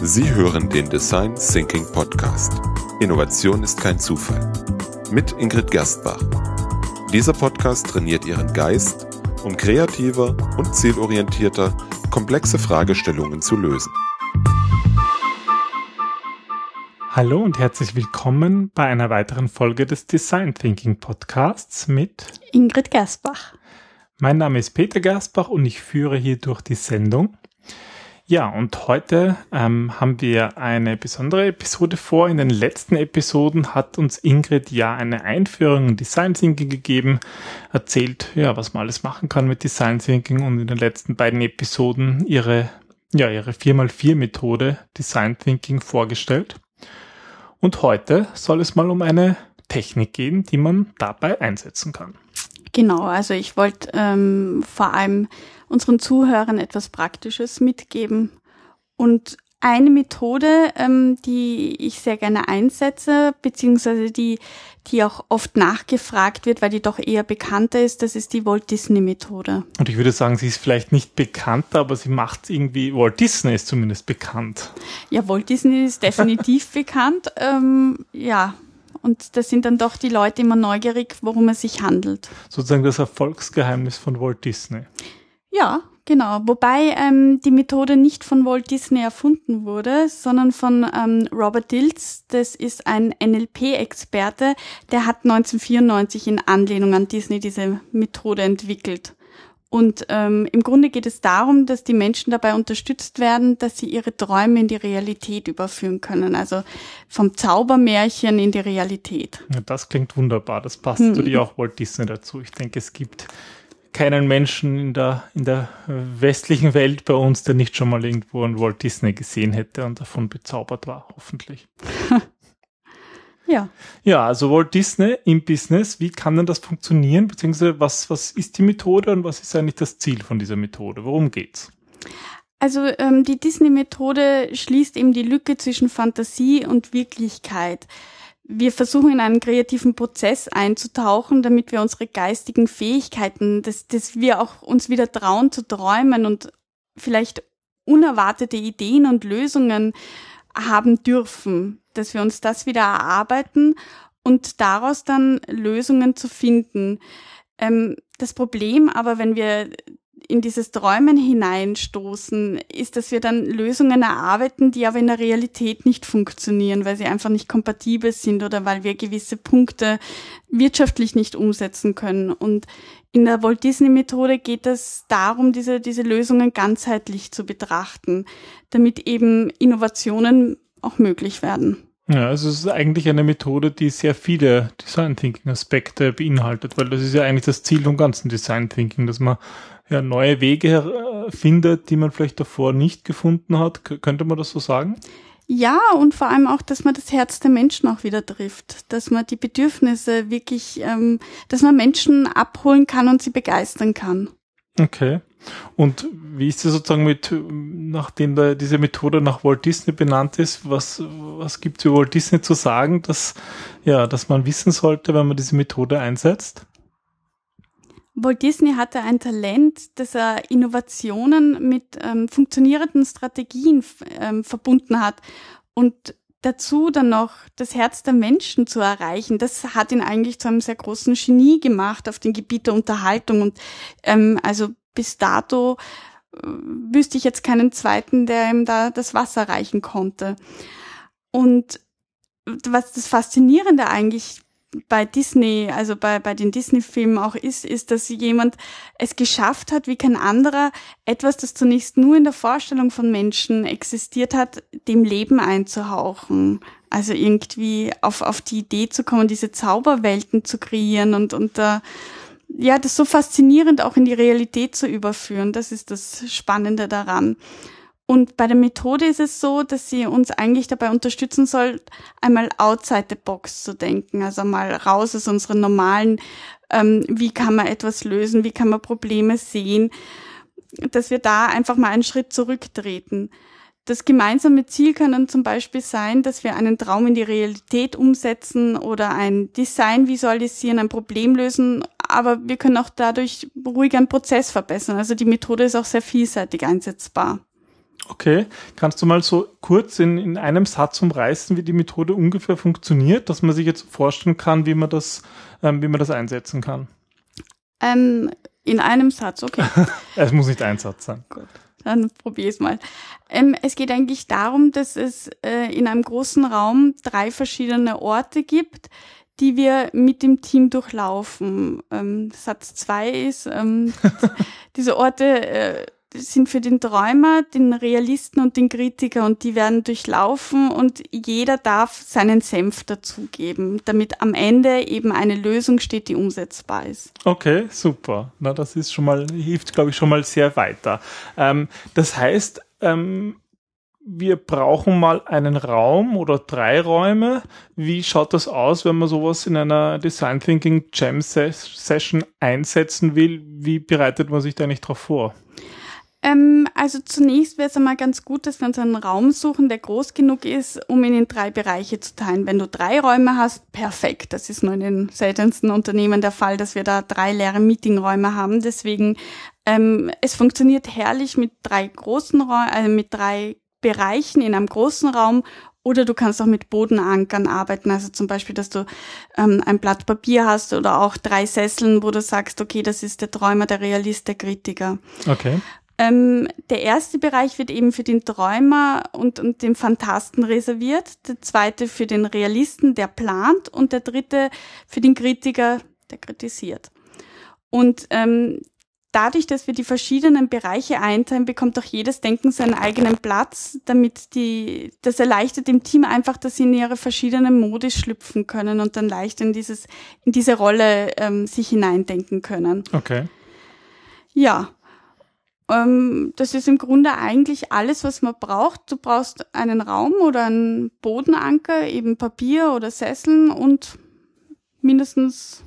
Sie hören den Design Thinking Podcast. Innovation ist kein Zufall. Mit Ingrid Gerstbach. Dieser Podcast trainiert Ihren Geist, um kreativer und zielorientierter komplexe Fragestellungen zu lösen. Hallo und herzlich willkommen bei einer weiteren Folge des Design Thinking Podcasts mit Ingrid Gersbach. Mein Name ist Peter Gersbach und ich führe hier durch die Sendung. Ja, und heute ähm, haben wir eine besondere Episode vor. In den letzten Episoden hat uns Ingrid ja eine Einführung in Design Thinking gegeben, erzählt, ja, was man alles machen kann mit Design Thinking und in den letzten beiden Episoden ihre, ja, ihre 4x4 Methode Design Thinking vorgestellt. Und heute soll es mal um eine Technik gehen, die man dabei einsetzen kann. Genau, also ich wollte ähm, vor allem unseren Zuhörern etwas Praktisches mitgeben. Und eine Methode, ähm, die ich sehr gerne einsetze, beziehungsweise die, die auch oft nachgefragt wird, weil die doch eher bekannter ist, das ist die Walt Disney Methode. Und ich würde sagen, sie ist vielleicht nicht bekannter, aber sie macht irgendwie, Walt Disney ist zumindest bekannt. Ja, Walt Disney ist definitiv bekannt. Ähm, ja, und da sind dann doch die Leute immer neugierig, worum es sich handelt. Sozusagen das Erfolgsgeheimnis von Walt Disney. Ja, genau. Wobei ähm, die Methode nicht von Walt Disney erfunden wurde, sondern von ähm, Robert Dills. Das ist ein NLP-Experte, der hat 1994 in Anlehnung an Disney diese Methode entwickelt. Und ähm, im Grunde geht es darum, dass die Menschen dabei unterstützt werden, dass sie ihre Träume in die Realität überführen können. Also vom Zaubermärchen in die Realität. Ja, das klingt wunderbar. Das passt hm. natürlich auch Walt Disney dazu. Ich denke, es gibt keinen Menschen in der, in der westlichen Welt bei uns, der nicht schon mal irgendwo einen Walt Disney gesehen hätte und davon bezaubert war, hoffentlich. Ja. Ja, also Walt Disney im Business, wie kann denn das funktionieren? Beziehungsweise was, was ist die Methode und was ist eigentlich das Ziel von dieser Methode? Worum geht's? Also ähm, die Disney-Methode schließt eben die Lücke zwischen Fantasie und Wirklichkeit. Wir versuchen in einen kreativen Prozess einzutauchen, damit wir unsere geistigen Fähigkeiten, dass, dass wir auch uns wieder trauen zu träumen und vielleicht unerwartete Ideen und Lösungen haben dürfen, dass wir uns das wieder erarbeiten und daraus dann Lösungen zu finden. Ähm, das Problem aber, wenn wir in dieses Träumen hineinstoßen, ist, dass wir dann Lösungen erarbeiten, die aber in der Realität nicht funktionieren, weil sie einfach nicht kompatibel sind oder weil wir gewisse Punkte wirtschaftlich nicht umsetzen können. Und in der Walt Disney Methode geht es darum, diese, diese Lösungen ganzheitlich zu betrachten, damit eben Innovationen auch möglich werden. Ja, also es ist eigentlich eine Methode, die sehr viele Design Thinking Aspekte beinhaltet, weil das ist ja eigentlich das Ziel vom ganzen Design Thinking, dass man ja neue Wege äh, findet, die man vielleicht davor nicht gefunden hat. K könnte man das so sagen? Ja, und vor allem auch, dass man das Herz der Menschen auch wieder trifft, dass man die Bedürfnisse wirklich, ähm, dass man Menschen abholen kann und sie begeistern kann. Okay. Und wie ist es sozusagen mit, nachdem da diese Methode nach Walt Disney benannt ist, was, was gibt es über Walt Disney zu sagen, dass, ja, dass man wissen sollte, wenn man diese Methode einsetzt? Walt Disney hatte ein Talent, dass er Innovationen mit ähm, funktionierenden Strategien ähm, verbunden hat und dazu dann noch das Herz der Menschen zu erreichen. Das hat ihn eigentlich zu einem sehr großen Genie gemacht auf dem Gebiet der Unterhaltung und ähm, also bis dato äh, wüsste ich jetzt keinen zweiten, der ihm da das Wasser reichen konnte. Und was das Faszinierende eigentlich bei Disney, also bei, bei den Disney-Filmen auch ist, ist, dass jemand es geschafft hat, wie kein anderer, etwas, das zunächst nur in der Vorstellung von Menschen existiert hat, dem Leben einzuhauchen. Also irgendwie auf, auf die Idee zu kommen, diese Zauberwelten zu kreieren und, und da, ja, das so faszinierend auch in die Realität zu überführen. Das ist das Spannende daran. Und bei der Methode ist es so, dass sie uns eigentlich dabei unterstützen soll, einmal outside the box zu denken, also mal raus aus unseren normalen, ähm, wie kann man etwas lösen, wie kann man Probleme sehen, dass wir da einfach mal einen Schritt zurücktreten. Das gemeinsame Ziel kann dann zum Beispiel sein, dass wir einen Traum in die Realität umsetzen oder ein Design visualisieren, ein Problem lösen, aber wir können auch dadurch ruhig einen Prozess verbessern. Also die Methode ist auch sehr vielseitig einsetzbar. Okay, kannst du mal so kurz in, in einem Satz umreißen, wie die Methode ungefähr funktioniert, dass man sich jetzt vorstellen kann, wie man das, ähm, wie man das einsetzen kann? Ähm, in einem Satz, okay. es muss nicht ein Satz sein. Gut, dann probiere ich es mal. Ähm, es geht eigentlich darum, dass es äh, in einem großen Raum drei verschiedene Orte gibt, die wir mit dem Team durchlaufen. Ähm, Satz zwei ist, ähm, diese Orte äh, sind für den Träumer, den Realisten und den Kritiker und die werden durchlaufen und jeder darf seinen Senf dazugeben, damit am Ende eben eine Lösung steht, die umsetzbar ist. Okay, super. Na, das ist schon mal, hilft, glaube ich, schon mal sehr weiter. Ähm, das heißt, ähm, wir brauchen mal einen Raum oder drei Räume. Wie schaut das aus, wenn man sowas in einer Design Thinking Jam Session einsetzen will? Wie bereitet man sich da nicht drauf vor? Ähm, also zunächst wäre es einmal ganz gut, dass wir uns einen Raum suchen, der groß genug ist, um ihn in drei Bereiche zu teilen. Wenn du drei Räume hast, perfekt. Das ist nur in den seltensten Unternehmen der Fall, dass wir da drei leere Meetingräume haben. Deswegen, ähm, es funktioniert herrlich mit drei großen Räumen, äh, mit drei Bereichen in einem großen Raum oder du kannst auch mit Bodenankern arbeiten, also zum Beispiel, dass du ähm, ein Blatt Papier hast oder auch drei Sesseln, wo du sagst, okay, das ist der Träumer, der Realist, der Kritiker. Okay. Ähm, der erste Bereich wird eben für den Träumer und, und den Fantasten reserviert, der zweite für den Realisten, der plant und der dritte für den Kritiker, der kritisiert. Und ähm, dadurch, dass wir die verschiedenen Bereiche einteilen, bekommt auch jedes Denken seinen eigenen Platz, damit die, das erleichtert dem Team einfach, dass sie in ihre verschiedenen Modis schlüpfen können und dann leicht in dieses, in diese Rolle ähm, sich hineindenken können. Okay. Ja, ähm, das ist im Grunde eigentlich alles, was man braucht. Du brauchst einen Raum oder einen Bodenanker, eben Papier oder Sesseln und mindestens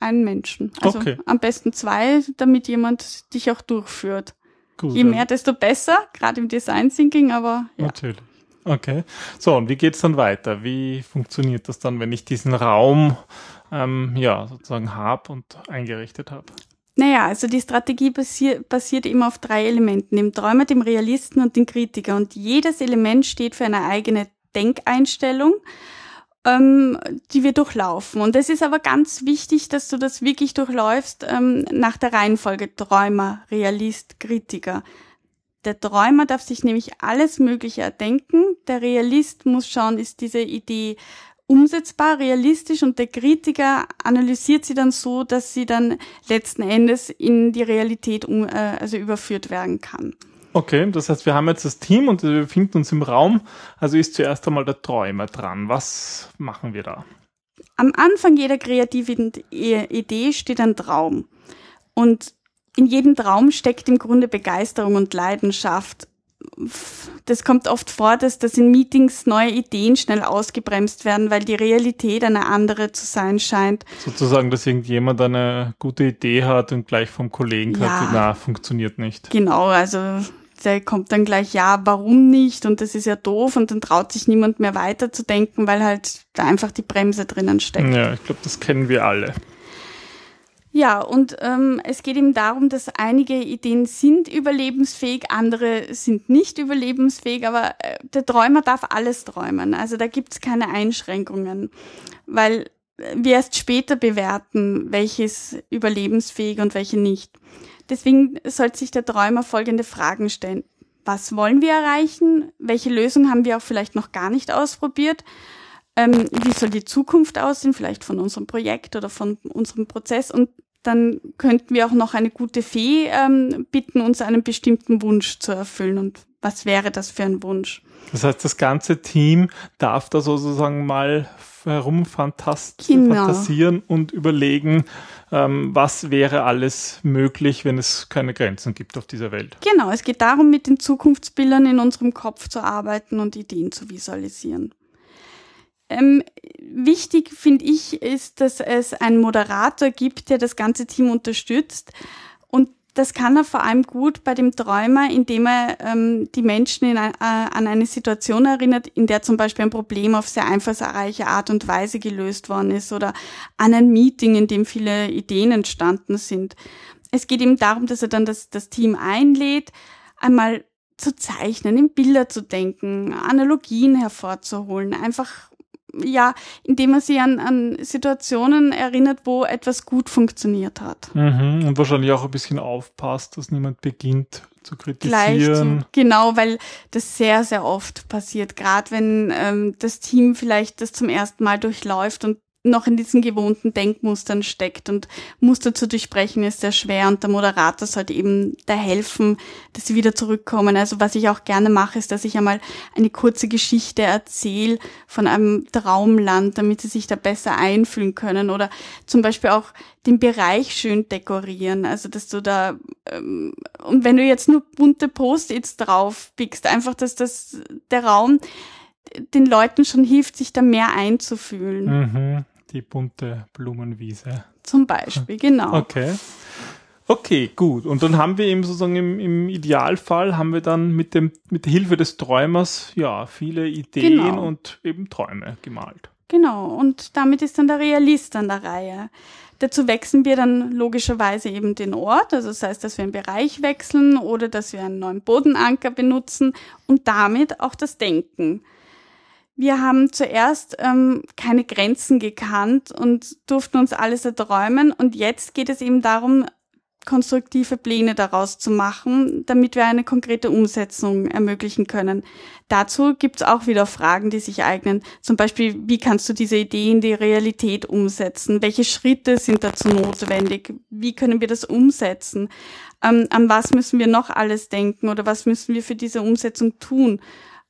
einen Menschen. Also Okay. am besten zwei, damit jemand dich auch durchführt. Gut. Je mehr, desto besser, gerade im Design Thinking, aber ja. Natürlich. Okay. So, und wie geht's dann weiter? Wie funktioniert das dann, wenn ich diesen Raum ähm, ja sozusagen habe und eingerichtet habe? Naja, also die Strategie basier basiert eben auf drei Elementen, dem Träumer, dem Realisten und dem Kritiker. Und jedes Element steht für eine eigene Denkeinstellung, ähm, die wir durchlaufen. Und es ist aber ganz wichtig, dass du das wirklich durchläufst ähm, nach der Reihenfolge Träumer, Realist, Kritiker. Der Träumer darf sich nämlich alles Mögliche erdenken. Der Realist muss schauen, ist diese Idee umsetzbar, realistisch und der Kritiker analysiert sie dann so, dass sie dann letzten Endes in die Realität um, äh, also überführt werden kann. Okay, das heißt, wir haben jetzt das Team und wir befinden uns im Raum. Also ist zuerst einmal der Träumer dran. Was machen wir da? Am Anfang jeder kreativen Idee steht ein Traum. Und in jedem Traum steckt im Grunde Begeisterung und Leidenschaft. Das kommt oft vor, dass das in Meetings neue Ideen schnell ausgebremst werden, weil die Realität eine andere zu sein scheint. Sozusagen, dass irgendjemand eine gute Idee hat und gleich vom Kollegen Ja. hat, na, funktioniert nicht. Genau, also der kommt dann gleich, ja, warum nicht? Und das ist ja doof und dann traut sich niemand mehr weiterzudenken, weil halt da einfach die Bremse drinnen steckt. Ja, ich glaube, das kennen wir alle. Ja, und ähm, es geht eben darum, dass einige Ideen sind überlebensfähig, andere sind nicht überlebensfähig, aber äh, der Träumer darf alles träumen. Also da gibt's keine Einschränkungen, weil äh, wir erst später bewerten, welches überlebensfähig und welche nicht. Deswegen sollte sich der Träumer folgende Fragen stellen. Was wollen wir erreichen? Welche Lösung haben wir auch vielleicht noch gar nicht ausprobiert? Ähm, wie soll die Zukunft aussehen, vielleicht von unserem Projekt oder von unserem Prozess. Und dann könnten wir auch noch eine gute Fee ähm, bitten, uns einen bestimmten Wunsch zu erfüllen. Und was wäre das für ein Wunsch? Das heißt, das ganze Team darf da sozusagen mal herumfantast Genau. und überlegen, ähm, was wäre alles möglich, wenn es keine Grenzen gibt auf dieser Welt. Genau, es geht darum, mit den Zukunftsbildern in unserem Kopf zu arbeiten und Ideen zu visualisieren. Ähm, wichtig finde ich ist, dass es einen Moderator gibt, der das ganze Team unterstützt. Und das kann er vor allem gut bei dem Träumer, indem er ähm, die Menschen in ein, äh, an eine Situation erinnert, in der zum Beispiel ein Problem auf sehr einfallsreiche Art und Weise gelöst worden ist oder an ein Meeting, in dem viele Ideen entstanden sind. Es geht ihm darum, dass er dann das, das Team einlädt, einmal zu zeichnen, in Bilder zu denken, Analogien hervorzuholen, einfach ja, indem man sich an, an Situationen erinnert, wo etwas gut funktioniert hat. Mhm, und wahrscheinlich auch ein bisschen aufpasst, dass niemand beginnt zu kritisieren. Zu, genau, weil das sehr, sehr oft passiert, gerade wenn ähm, das Team vielleicht das zum ersten Mal durchläuft und noch in diesen gewohnten Denkmustern steckt und Muster zu durchbrechen ist sehr schwer und der Moderator sollte eben da helfen, dass sie wieder zurückkommen. Also was ich auch gerne mache, ist, dass ich einmal eine kurze Geschichte erzähle von einem Traumland, damit sie sich da besser einfühlen können oder zum Beispiel auch den Bereich schön dekorieren. Also dass du da ähm, und wenn du jetzt nur bunte Post-its drauf pickst, einfach, dass das der Raum den Leuten schon hilft, sich da mehr einzufühlen. Mhm die bunte Blumenwiese. Zum Beispiel, genau. Okay. Okay, gut. Und dann haben wir eben sozusagen im, im Idealfall haben wir dann mit dem, mit der Hilfe des Träumers, ja, viele Ideen genau. und eben Träume gemalt. Genau. Und damit ist dann der Realist an der Reihe. Dazu wechseln wir dann logischerweise eben den Ort, also das heißt, dass wir einen Bereich wechseln oder dass wir einen neuen Bodenanker benutzen und damit auch das Denken. Wir haben zuerst ähm, keine Grenzen gekannt und durften uns alles erträumen. Und jetzt geht es eben darum, konstruktive Pläne daraus zu machen, damit wir eine konkrete Umsetzung ermöglichen können. Dazu gibt es auch wieder Fragen, die sich eignen. Zum Beispiel, wie kannst du diese Idee in die Realität umsetzen? Welche Schritte sind dazu notwendig? Wie können wir das umsetzen? Ähm, an was müssen wir noch alles denken oder was müssen wir für diese Umsetzung tun?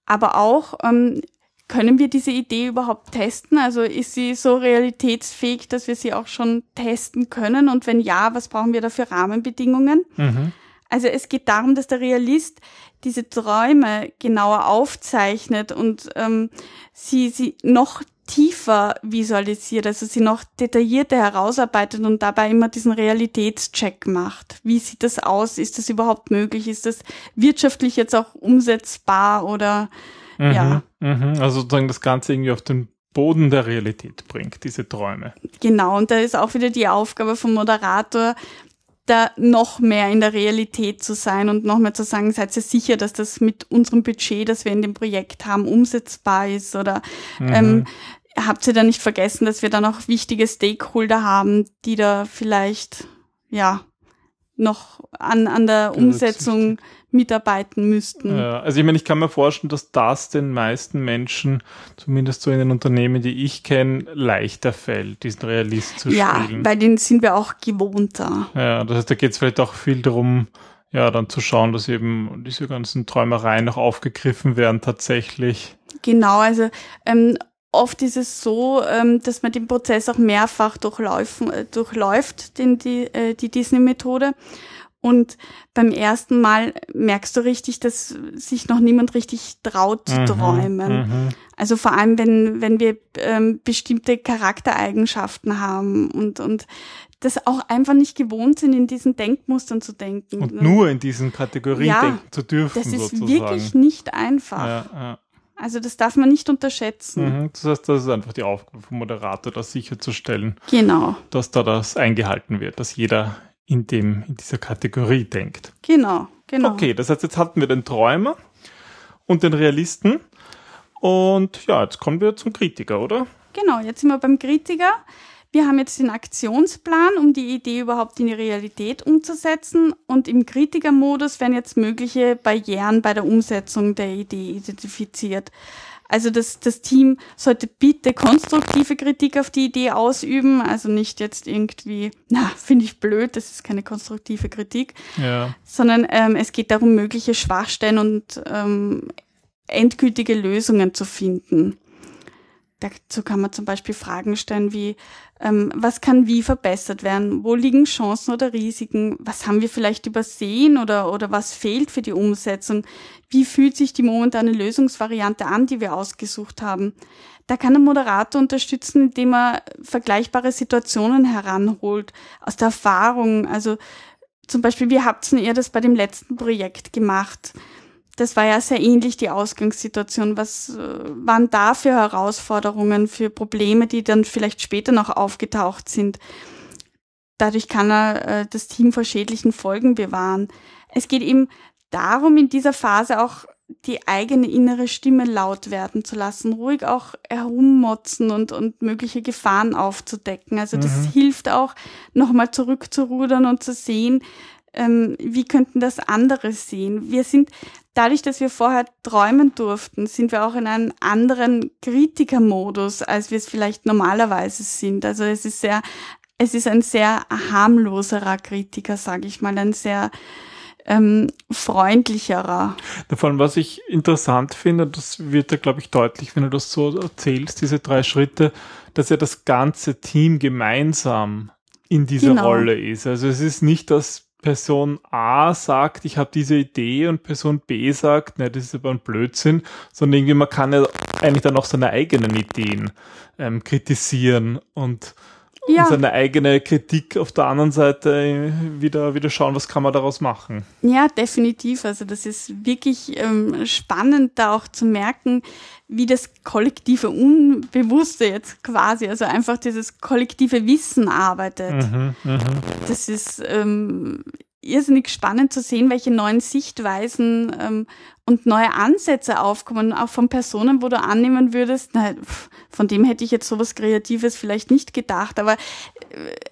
Aber auch, ähm, können wir diese Idee überhaupt testen? Also ist sie so realitätsfähig, dass wir sie auch schon testen können? Und wenn ja, was brauchen wir da für Rahmenbedingungen? Mhm. Also es geht darum, dass der Realist diese Träume genauer aufzeichnet und ähm, sie, sie noch tiefer visualisiert, also sie noch detaillierter herausarbeitet und dabei immer diesen Realitätscheck macht. Wie sieht das aus? Ist das überhaupt möglich? Ist das wirtschaftlich jetzt auch umsetzbar oder Mhm, ja. Mhm. Also sozusagen das Ganze irgendwie auf den Boden der Realität bringt, diese Träume. Genau, und da ist auch wieder die Aufgabe vom Moderator, da noch mehr in der Realität zu sein und noch mehr zu sagen, seid ihr sicher, dass das mit unserem Budget, das wir in dem Projekt haben, umsetzbar ist oder mhm. ähm, habt ihr da nicht vergessen, dass wir da noch wichtige Stakeholder haben, die da vielleicht ja noch an, an der Umsetzung mitarbeiten müssten. Ja, also ich meine, ich kann mir vorstellen, dass das den meisten Menschen, zumindest so in den Unternehmen, die ich kenne, leichter fällt, diesen Realist zu ja, spielen. Ja, bei denen sind wir auch gewohnter. Ja, das heißt, da geht es vielleicht auch viel darum, ja, dann zu schauen, dass eben diese ganzen Träumereien noch aufgegriffen werden tatsächlich. Genau, also ähm, oft ist es so, ähm, dass man den Prozess auch mehrfach durchlaufen, äh, durchläuft, den, die, äh, die Disney-Methode. Und beim ersten Mal merkst du richtig, dass sich noch niemand richtig traut zu mhm, träumen. Mhm. Also vor allem, wenn, wenn wir ähm, bestimmte Charaktereigenschaften haben und, und das auch einfach nicht gewohnt sind, in diesen Denkmustern zu denken. Und nur in diesen Kategorien ja, denken zu dürfen. Das ist sozusagen. wirklich nicht einfach. Ja, ja. Also das darf man nicht unterschätzen. Mhm, das heißt, das ist einfach die Aufgabe vom Moderator, das sicherzustellen. Genau. Dass da das eingehalten wird, dass jeder in dem, in dieser Kategorie denkt. Genau, genau. Okay, das heißt, jetzt hatten wir den Träumer und den Realisten. Und ja, jetzt kommen wir zum Kritiker, oder? Genau, jetzt sind wir beim Kritiker. Wir haben jetzt den Aktionsplan, um die Idee überhaupt in die Realität umzusetzen. Und im Kritikermodus werden jetzt mögliche Barrieren bei der Umsetzung der Idee identifiziert. Also das, das Team sollte bitte konstruktive Kritik auf die Idee ausüben, also nicht jetzt irgendwie, na, finde ich blöd, das ist keine konstruktive Kritik, ja. sondern ähm, es geht darum, mögliche Schwachstellen und ähm, endgültige Lösungen zu finden. Dazu kann man zum Beispiel Fragen stellen wie, ähm, was kann wie verbessert werden? Wo liegen Chancen oder Risiken? Was haben wir vielleicht übersehen oder, oder was fehlt für die Umsetzung? Wie fühlt sich die momentane Lösungsvariante an, die wir ausgesucht haben? Da kann der Moderator unterstützen, indem er vergleichbare Situationen heranholt, aus der Erfahrung. Also zum Beispiel, wie habt ihr das bei dem letzten Projekt gemacht? Das war ja sehr ähnlich die Ausgangssituation. Was äh, waren da für Herausforderungen, für Probleme, die dann vielleicht später noch aufgetaucht sind? Dadurch kann er äh, das Team vor schädlichen Folgen bewahren. Es geht eben darum, in dieser Phase auch die eigene innere Stimme laut werden zu lassen, ruhig auch herummotzen und, und mögliche Gefahren aufzudecken. Also das mhm. hilft auch, nochmal zurückzurudern und zu sehen, ähm, wie könnten das andere sehen. Wir sind, dadurch, dass wir vorher träumen durften, sind wir auch in einem anderen Kritikermodus, als wir es vielleicht normalerweise sind. Also es ist sehr, es ist ein sehr harmloserer Kritiker, sage ich mal, ein sehr ähm, freundlicherer. Davon, was ich interessant finde, das wird ja, glaube ich, deutlich, wenn du das so erzählst, diese drei Schritte, dass ja das ganze Team gemeinsam in dieser genau. Rolle ist. Also es ist nicht, dass Person A sagt, ich habe diese Idee und Person B sagt, ne, das ist aber ein Blödsinn, sondern irgendwie man kann ja eigentlich dann auch seine eigenen Ideen ähm, kritisieren und ja. und seine eigene Kritik auf der anderen Seite wieder, wieder schauen, was kann man daraus machen. Ja, definitiv. Also das ist wirklich ähm, spannend, da auch zu merken, wie das kollektive Unbewusste jetzt quasi, also einfach dieses kollektive Wissen arbeitet. Mhm, mh. Das ist ähm, irrsinnig spannend zu sehen, welche neuen Sichtweisen ähm, und neue Ansätze aufkommen, auch von Personen, wo du annehmen würdest, na, von dem hätte ich jetzt sowas Kreatives vielleicht nicht gedacht, aber äh,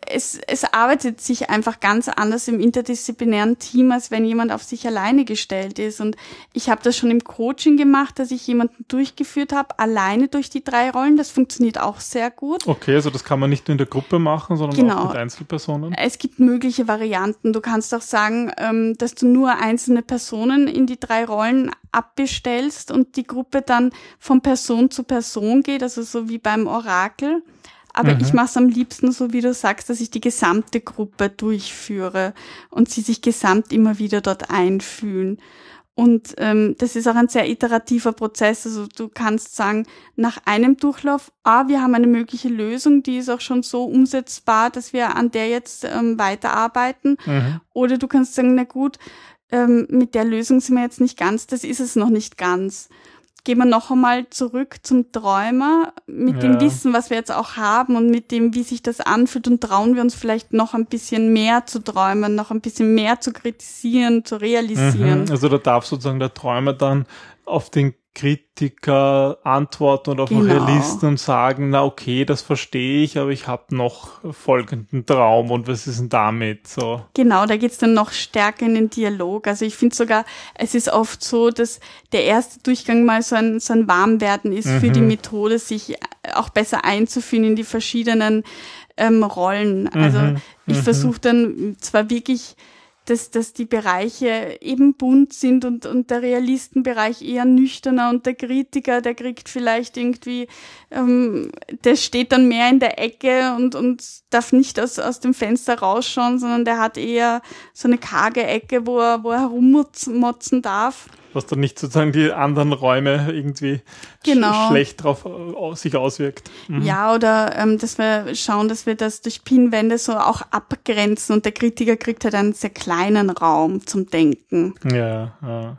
es, es arbeitet sich einfach ganz anders im interdisziplinären Team, als wenn jemand auf sich alleine gestellt ist. Und ich habe das schon im Coaching gemacht, dass ich jemanden durchgeführt habe, alleine durch die drei Rollen. Das funktioniert auch sehr gut. Okay, also das kann man nicht nur in der Gruppe machen, sondern genau. auch mit Einzelpersonen. Es gibt mögliche Varianten. Du kannst auch sagen, ähm, dass du nur einzelne Personen in die drei Rollen abbestellst und die Gruppe dann von Person zu Person geht, also so wie beim Orakel. Aber mhm. ich mache es am liebsten so, wie du sagst, dass ich die gesamte Gruppe durchführe und sie sich gesamt immer wieder dort einfühlen. Und ähm, das ist auch ein sehr iterativer Prozess. Also du kannst sagen, nach einem Durchlauf, ah, wir haben eine mögliche Lösung, die ist auch schon so umsetzbar, dass wir an der jetzt ähm, weiterarbeiten. Mhm. Oder du kannst sagen, na gut, ähm, mit der Lösung sind wir jetzt nicht ganz, das ist es noch nicht ganz. Gehen wir noch einmal zurück zum Träumer mit ja. dem Wissen, was wir jetzt auch haben und mit dem, wie sich das anfühlt und trauen wir uns vielleicht noch ein bisschen mehr zu träumen, noch ein bisschen mehr zu kritisieren, zu realisieren. Mhm. Also da darf sozusagen der Träumer dann auf den Kritiker antworten oder auf genau. Realisten und sagen, na okay, das verstehe ich, aber ich habe noch folgenden Traum und was ist denn damit? So. Genau, da geht's dann noch stärker in den Dialog. Also ich finde sogar, es ist oft so, dass der erste Durchgang mal so ein, so ein Warmwerden ist mhm. für die mhm. Methode, sich auch besser einzuführen in die verschiedenen ähm, Rollen. Also mhm. ich mhm. versuche dann zwar wirklich dass, dass die Bereiche eben bunt sind und, und der Realistenbereich eher nüchterner und der Kritiker, der kriegt vielleicht irgendwie, ähm, der steht dann mehr in der Ecke und, und darf nicht aus, aus dem Fenster rausschauen, sondern der hat eher so eine karge Ecke, wo er, wo er herummotzen darf was dann nicht sozusagen die anderen Räume irgendwie genau. sch schlecht drauf sich auswirkt. Mhm. Ja, oder ähm, dass wir schauen, dass wir das durch Pinwände so auch abgrenzen und der Kritiker kriegt halt einen sehr kleinen Raum zum Denken. Ja, ja.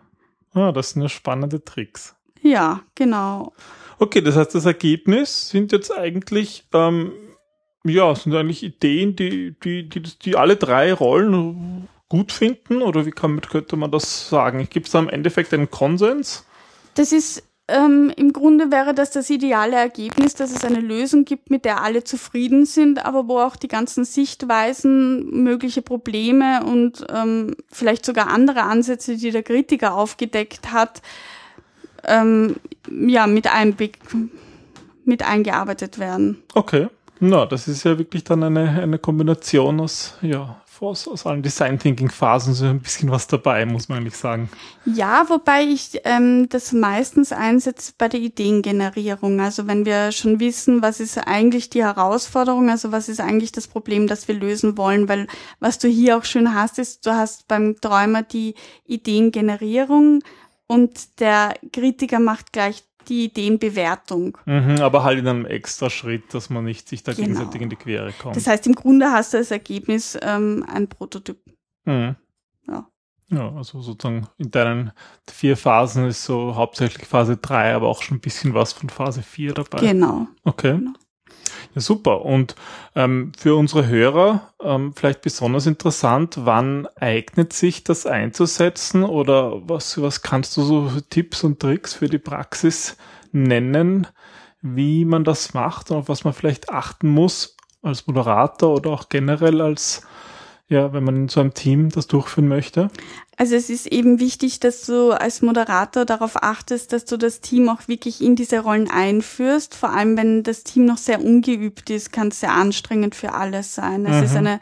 Ah, das sind ja spannende Tricks. Ja, genau. Okay, das heißt, das Ergebnis sind jetzt eigentlich ähm, ja, sind eigentlich Ideen, die, die, die, die alle drei Rollen gut finden oder wie kann, könnte man das sagen? Gibt es da im Endeffekt einen Konsens? Das ist ähm, im Grunde wäre das das ideale Ergebnis, dass es eine Lösung gibt, mit der alle zufrieden sind, aber wo auch die ganzen Sichtweisen, mögliche Probleme und ähm, vielleicht sogar andere Ansätze, die der Kritiker aufgedeckt hat, ähm, ja, mit, einbe mit eingearbeitet werden. Okay. Na, das ist ja wirklich dann eine, eine Kombination aus ja, aus, aus allen Design Thinking Phasen so ein bisschen was dabei, muss man eigentlich sagen. Ja, wobei ich ähm, das meistens einsetze bei der Ideengenerierung. Also wenn wir schon wissen, was ist eigentlich die Herausforderung, also was ist eigentlich das Problem, das wir lösen wollen, weil was du hier auch schön hast, ist, du hast beim Träumer die Ideengenerierung und der Kritiker macht gleich die Ideenbewertung. Mhm, aber halt in einem extra Schritt, dass man nicht sich da genau. gegenseitig in die Quere kommt. Das heißt, im Grunde hast du als Ergebnis ähm, ein Prototyp. Mhm. Ja. Ja, also sozusagen in deinen vier Phasen ist so hauptsächlich Phase 3, aber auch schon ein bisschen was von Phase 4 dabei. Genau. Okay. Genau. Ja, super. Und ähm, für unsere Hörer ähm, vielleicht besonders interessant, wann eignet sich das einzusetzen oder was, was kannst du so Tipps und Tricks für die Praxis nennen, wie man das macht und auf was man vielleicht achten muss als Moderator oder auch generell als ja, wenn man in so einem Team das durchführen möchte? Also es ist eben wichtig, dass du als Moderator darauf achtest, dass du das Team auch wirklich in diese Rollen einführst. Vor allem, wenn das Team noch sehr ungeübt ist, kann es sehr anstrengend für alles sein. Es mhm. ist eine,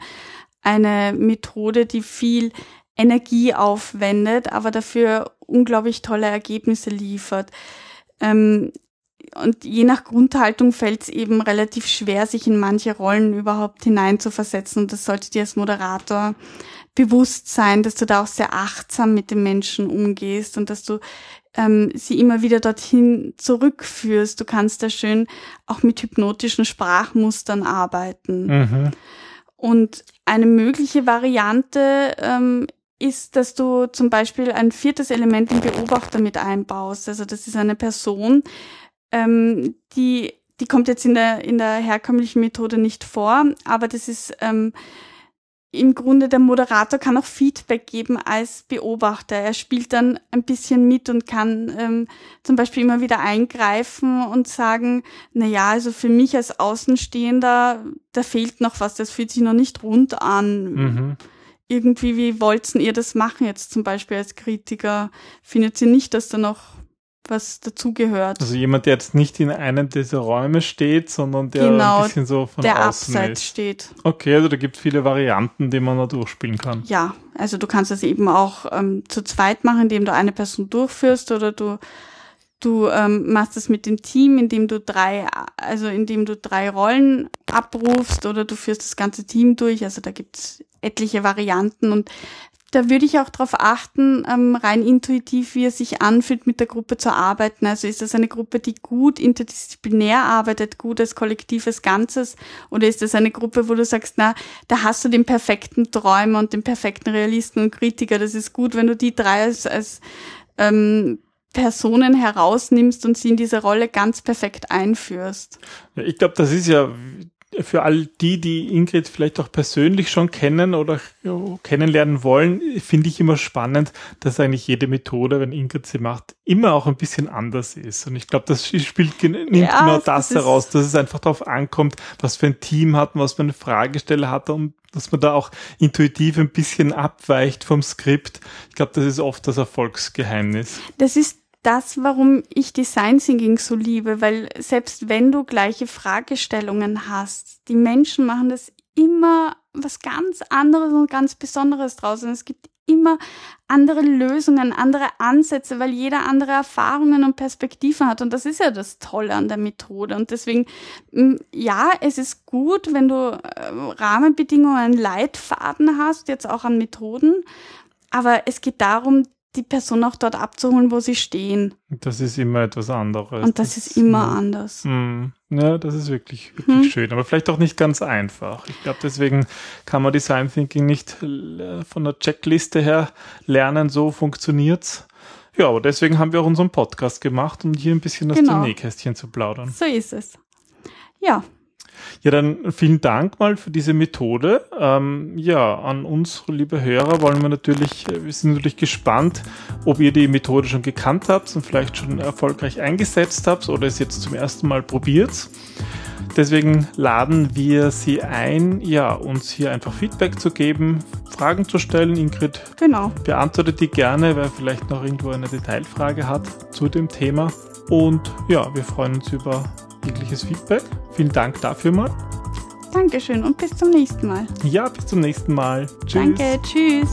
eine Methode, die viel Energie aufwendet, aber dafür unglaublich tolle Ergebnisse liefert. Ähm, und je nach Grundhaltung fällt es eben relativ schwer, sich in manche Rollen überhaupt hineinzuversetzen. Und das sollte dir als Moderator bewusst sein, dass du da auch sehr achtsam mit den Menschen umgehst und dass du ähm, sie immer wieder dorthin zurückführst. Du kannst da schön auch mit hypnotischen Sprachmustern arbeiten. Mhm. Und eine mögliche Variante ähm, ist, dass du zum Beispiel ein viertes Element im Beobachter mit einbaust. Also das ist eine Person, ähm, die, die kommt jetzt in der, in der herkömmlichen Methode nicht vor, aber das ist ähm, im Grunde der Moderator kann auch Feedback geben als Beobachter. Er spielt dann ein bisschen mit und kann ähm, zum Beispiel immer wieder eingreifen und sagen, na ja, also für mich als Außenstehender, da fehlt noch was, das fühlt sich noch nicht rund an. Mhm. Irgendwie, wie wollten ihr das machen jetzt zum Beispiel als Kritiker? Findet ihr nicht, dass da noch was dazugehört. Also jemand, der jetzt nicht in einem dieser Räume steht, sondern der genau, ein bisschen so von der außen abseits ist. steht. Okay, also da gibt es viele Varianten, die man da durchspielen kann. Ja, also du kannst das eben auch ähm, zu zweit machen, indem du eine Person durchführst oder du du ähm, machst es mit dem Team, indem du drei, also indem du drei Rollen abrufst oder du führst das ganze Team durch. Also da gibt's etliche Varianten und da würde ich auch darauf achten, ähm, rein intuitiv, wie es sich anfühlt, mit der Gruppe zu arbeiten. Also ist das eine Gruppe, die gut interdisziplinär arbeitet, gut als kollektives Ganzes, oder ist das eine Gruppe, wo du sagst, na, da hast du den perfekten Träumer und den perfekten Realisten und Kritiker. Das ist gut, wenn du die drei als, als ähm, Personen herausnimmst und sie in diese Rolle ganz perfekt einführst. Ja, ich glaube, das ist ja für all die, die Ingrid vielleicht auch persönlich schon kennen oder kennenlernen wollen, finde ich immer spannend, dass eigentlich jede Methode, wenn Ingrid sie macht, immer auch ein bisschen anders ist. Und ich glaube, das spielt nimmt ja, genau das, das heraus, dass es einfach darauf ankommt, was für ein Team hat, was für eine Fragestelle hat und dass man da auch intuitiv ein bisschen abweicht vom Skript. Ich glaube, das ist oft das Erfolgsgeheimnis. Das ist das, warum ich Design Thinking so liebe, weil selbst wenn du gleiche Fragestellungen hast, die Menschen machen das immer was ganz anderes und ganz Besonderes draus. Und es gibt immer andere Lösungen, andere Ansätze, weil jeder andere Erfahrungen und Perspektiven hat. Und das ist ja das Tolle an der Methode. Und deswegen, ja, es ist gut, wenn du äh, Rahmenbedingungen, Leitfaden hast, jetzt auch an Methoden. Aber es geht darum, die Person auch dort abzuholen, wo sie stehen. Das ist immer etwas anderes. Und das, das ist immer mh, anders. Mh, ja, das ist wirklich, wirklich hm. schön, aber vielleicht auch nicht ganz einfach. Ich glaube, deswegen kann man Design Thinking nicht äh, von der Checkliste her lernen, so funktioniert's. Ja, aber deswegen haben wir auch unseren Podcast gemacht, um hier ein bisschen das genau. Nähkästchen zu plaudern. So ist es. Ja, ja, dann vielen Dank mal für diese Methode. Ähm, ja, an uns, liebe Hörer, wollen wir natürlich, äh, wir sind natürlich gespannt, ob ihr die Methode schon gekannt habt und vielleicht schon erfolgreich eingesetzt habt oder es jetzt zum ersten Mal probiert. Deswegen laden wir Sie ein, ja, uns hier einfach Feedback zu geben, Fragen zu stellen. Ingrid genau. beantwortet die gerne, wer vielleicht noch irgendwo eine Detailfrage hat zu dem Thema. Und ja, wir freuen uns über jegliches Feedback. Vielen Dank dafür mal. Dankeschön und bis zum nächsten Mal. Ja, bis zum nächsten Mal. Tschüss. Danke, tschüss.